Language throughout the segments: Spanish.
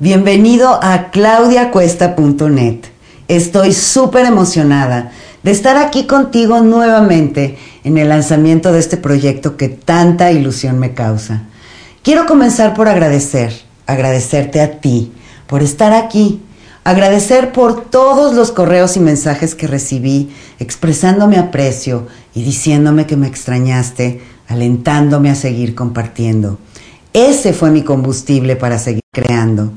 bienvenido a claudiacuesta.net. Estoy súper emocionada de estar aquí contigo nuevamente en el lanzamiento de este proyecto que tanta ilusión me causa. Quiero comenzar por agradecer, agradecerte a ti por estar aquí, agradecer por todos los correos y mensajes que recibí expresándome aprecio y diciéndome que me extrañaste, alentándome a seguir compartiendo. Ese fue mi combustible para seguir creando.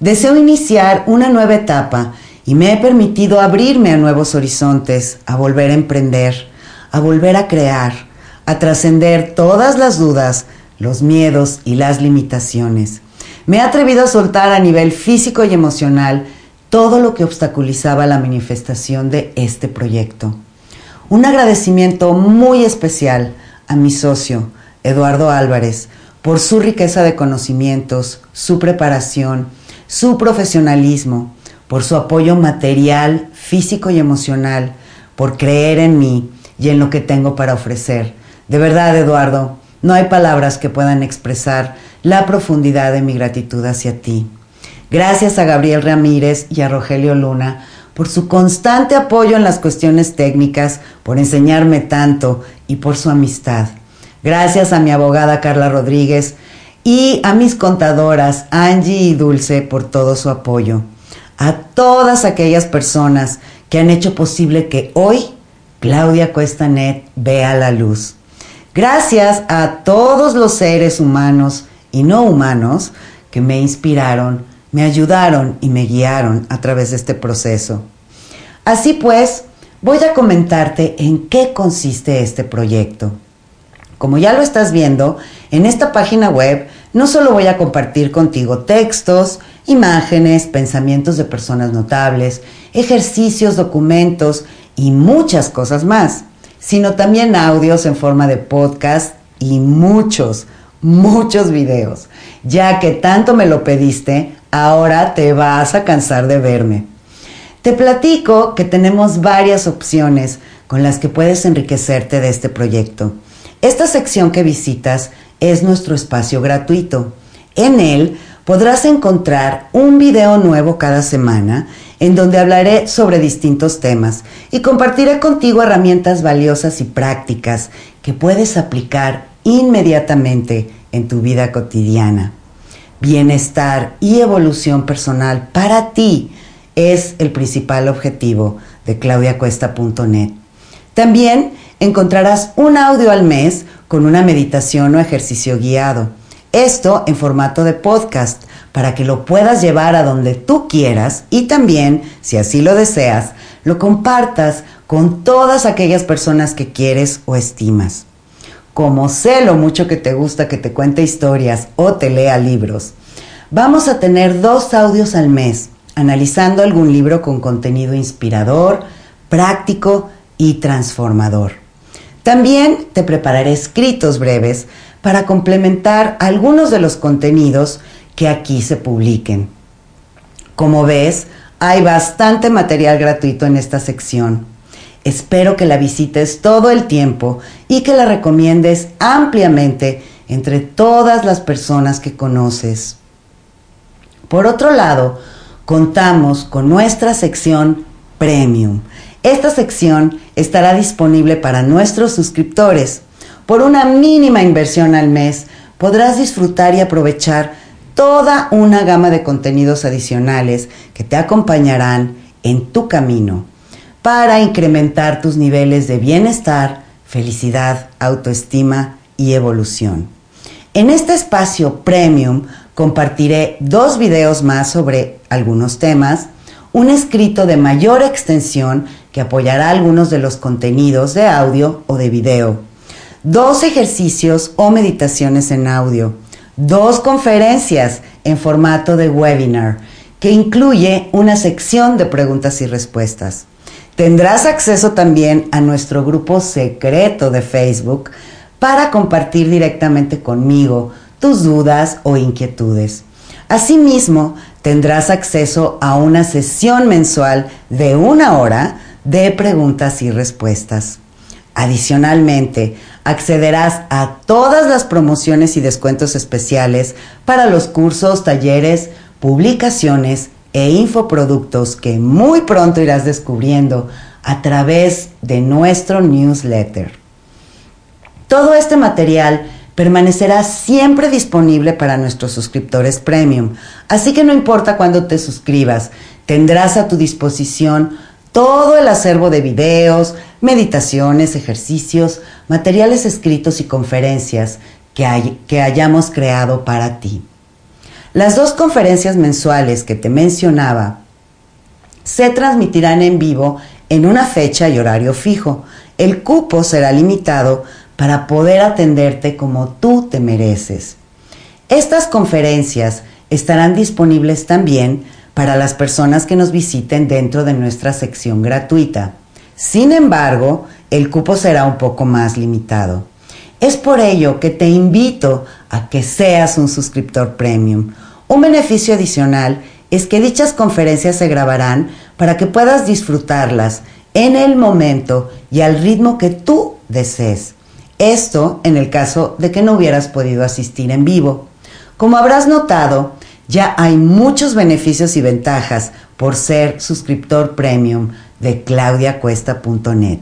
Deseo iniciar una nueva etapa y me he permitido abrirme a nuevos horizontes, a volver a emprender, a volver a crear, a trascender todas las dudas, los miedos y las limitaciones. Me he atrevido a soltar a nivel físico y emocional todo lo que obstaculizaba la manifestación de este proyecto. Un agradecimiento muy especial a mi socio, Eduardo Álvarez, por su riqueza de conocimientos, su preparación, su profesionalismo, por su apoyo material, físico y emocional, por creer en mí y en lo que tengo para ofrecer. De verdad, Eduardo, no hay palabras que puedan expresar la profundidad de mi gratitud hacia ti. Gracias a Gabriel Ramírez y a Rogelio Luna por su constante apoyo en las cuestiones técnicas, por enseñarme tanto y por su amistad. Gracias a mi abogada Carla Rodríguez y a mis contadoras Angie y Dulce por todo su apoyo. A todas aquellas personas que han hecho posible que hoy Claudia Cuestanet vea la luz. Gracias a todos los seres humanos y no humanos que me inspiraron, me ayudaron y me guiaron a través de este proceso. Así pues, voy a comentarte en qué consiste este proyecto. Como ya lo estás viendo, en esta página web no solo voy a compartir contigo textos, imágenes, pensamientos de personas notables, ejercicios, documentos y muchas cosas más, sino también audios en forma de podcast y muchos, muchos videos. Ya que tanto me lo pediste, ahora te vas a cansar de verme. Te platico que tenemos varias opciones con las que puedes enriquecerte de este proyecto. Esta sección que visitas es nuestro espacio gratuito. En él podrás encontrar un video nuevo cada semana en donde hablaré sobre distintos temas y compartiré contigo herramientas valiosas y prácticas que puedes aplicar inmediatamente en tu vida cotidiana. Bienestar y evolución personal para ti es el principal objetivo de claudiacuesta.net. También encontrarás un audio al mes con una meditación o ejercicio guiado. Esto en formato de podcast para que lo puedas llevar a donde tú quieras y también, si así lo deseas, lo compartas con todas aquellas personas que quieres o estimas. Como sé lo mucho que te gusta que te cuente historias o te lea libros, vamos a tener dos audios al mes analizando algún libro con contenido inspirador, práctico y transformador. También te prepararé escritos breves para complementar algunos de los contenidos que aquí se publiquen. Como ves, hay bastante material gratuito en esta sección. Espero que la visites todo el tiempo y que la recomiendes ampliamente entre todas las personas que conoces. Por otro lado, contamos con nuestra sección Premium, esta sección estará disponible para nuestros suscriptores. Por una mínima inversión al mes podrás disfrutar y aprovechar toda una gama de contenidos adicionales que te acompañarán en tu camino para incrementar tus niveles de bienestar, felicidad, autoestima y evolución. En este espacio premium compartiré dos videos más sobre algunos temas, un escrito de mayor extensión que apoyará algunos de los contenidos de audio o de video, dos ejercicios o meditaciones en audio, dos conferencias en formato de webinar que incluye una sección de preguntas y respuestas. Tendrás acceso también a nuestro grupo secreto de Facebook para compartir directamente conmigo tus dudas o inquietudes. Asimismo, tendrás acceso a una sesión mensual de una hora de preguntas y respuestas. Adicionalmente, accederás a todas las promociones y descuentos especiales para los cursos, talleres, publicaciones e infoproductos que muy pronto irás descubriendo a través de nuestro newsletter. Todo este material permanecerá siempre disponible para nuestros suscriptores premium, así que no importa cuándo te suscribas, tendrás a tu disposición todo el acervo de videos, meditaciones, ejercicios, materiales escritos y conferencias que, que hayamos creado para ti. Las dos conferencias mensuales que te mencionaba se transmitirán en vivo en una fecha y horario fijo. El cupo será limitado para poder atenderte como tú te mereces. Estas conferencias estarán disponibles también para las personas que nos visiten dentro de nuestra sección gratuita. Sin embargo, el cupo será un poco más limitado. Es por ello que te invito a que seas un suscriptor premium. Un beneficio adicional es que dichas conferencias se grabarán para que puedas disfrutarlas en el momento y al ritmo que tú desees. Esto en el caso de que no hubieras podido asistir en vivo. Como habrás notado, ya hay muchos beneficios y ventajas por ser suscriptor premium de claudiacuesta.net.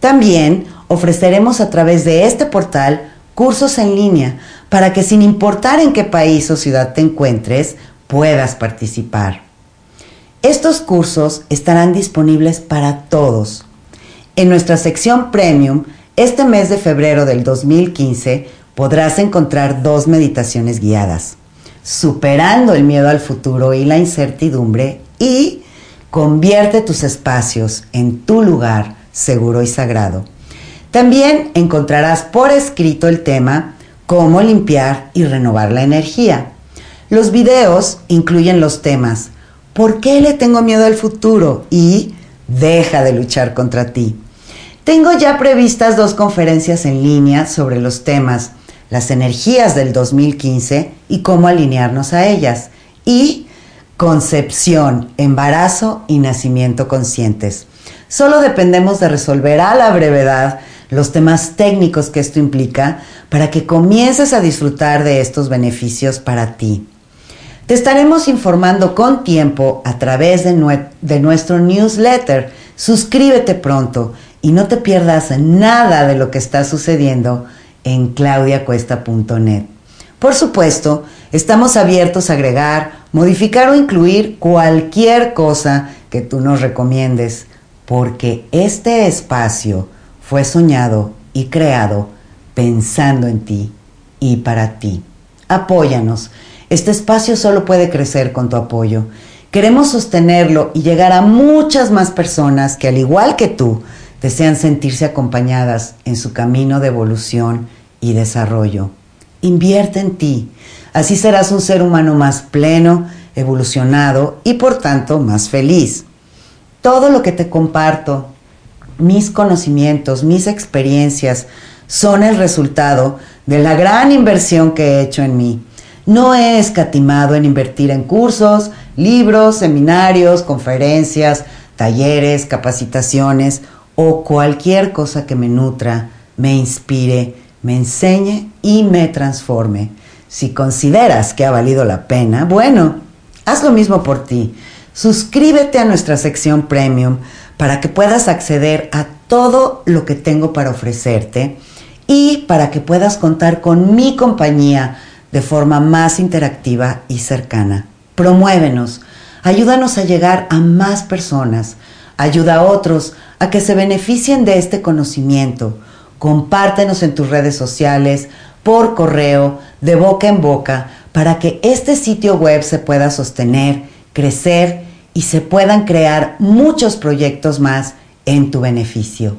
También ofreceremos a través de este portal cursos en línea para que sin importar en qué país o ciudad te encuentres, puedas participar. Estos cursos estarán disponibles para todos. En nuestra sección Premium, este mes de febrero del 2015, podrás encontrar dos meditaciones guiadas, superando el miedo al futuro y la incertidumbre y convierte tus espacios en tu lugar seguro y sagrado. También encontrarás por escrito el tema cómo limpiar y renovar la energía. Los videos incluyen los temas ¿por qué le tengo miedo al futuro? y deja de luchar contra ti. Tengo ya previstas dos conferencias en línea sobre los temas las energías del 2015 y cómo alinearnos a ellas y concepción, embarazo y nacimiento conscientes. Solo dependemos de resolver a la brevedad los temas técnicos que esto implica para que comiences a disfrutar de estos beneficios para ti. Te estaremos informando con tiempo a través de, de, nuestro newsletter. Suscríbete pronto y no te pierdas nada de lo que está sucediendo en claudiacuesta.net. Por supuesto, estamos abiertos a agregar, modificar o incluir cualquier cosa que tú nos recomiendes porque este espacio fue soñado y creado pensando en ti y para ti. Apóyanos. Este espacio solo puede crecer con tu apoyo. Queremos sostenerlo y llegar a muchas más personas que al igual que tú desean sentirse acompañadas en su camino de evolución y desarrollo. Invierte en ti. Así serás un ser humano más pleno, evolucionado y por tanto más feliz todo lo que te comparto, mis conocimientos, mis experiencias, son el resultado de la gran inversión que he hecho en mí. No he escatimado en invertir en cursos, libros, seminarios, conferencias, talleres, capacitaciones o cualquier cosa que me nutra, me inspire, me enseñe y me transforme. Si consideras que ha valido la pena, bueno, haz lo mismo por ti. Suscríbete a nuestra sección premium para que puedas acceder a todo lo que tengo para ofrecerte y para que puedas contar con mi compañía de forma más interactiva y cercana. Promuévenos, ayúdanos a llegar a más personas, ayuda a otros a que se beneficien de este conocimiento. Compártenos en tus redes sociales, por correo, de boca en boca, para que este sitio web se pueda sostener, crecer y se puedan crear muchos proyectos más en tu beneficio.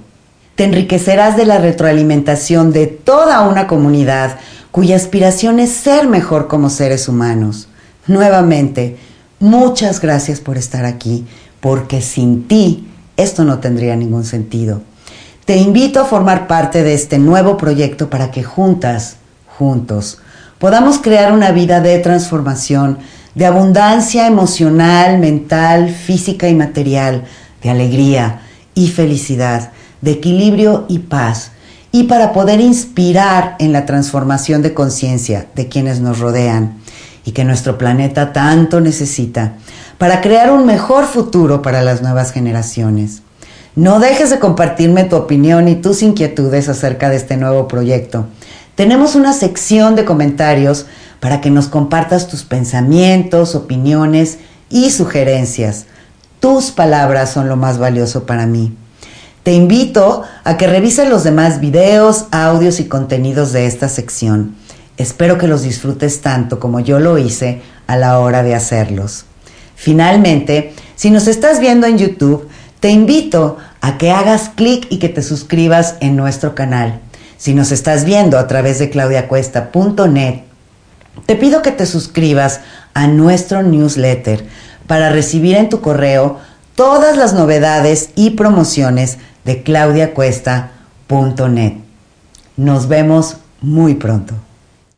Te enriquecerás de la retroalimentación de toda una comunidad cuya aspiración es ser mejor como seres humanos. Nuevamente, Muchas gracias por estar aquí, porque sin ti esto no tendría ningún sentido. Te invito a formar parte de este nuevo proyecto para que juntas, juntos, podamos crear una vida de transformación, de abundancia emocional, mental, física y material, de alegría y felicidad, de equilibrio y paz, y para poder inspirar en la transformación de conciencia de quienes nos rodean y que nuestro planeta tanto necesita para crear un mejor futuro para las nuevas generaciones. No dejes de compartirme tu opinión y tus inquietudes acerca de este nuevo proyecto. Tenemos una sección de comentarios para que nos compartas tus pensamientos, opiniones y sugerencias. Tus palabras son lo más valioso para mí. Te invito a que revises los demás videos, audios y contenidos de esta sección. Espero que los disfrutes tanto como yo lo hice a la hora de hacerlos. Finalmente, si nos estás viendo en YouTube, te invito a que hagas clic y que te suscribas en nuestro canal. Si nos estás viendo a través de claudiacuesta.net te pido que te suscribas a nuestro newsletter para recibir en tu correo todas las novedades y promociones de claudiacuesta.net. Nos vemos muy pronto.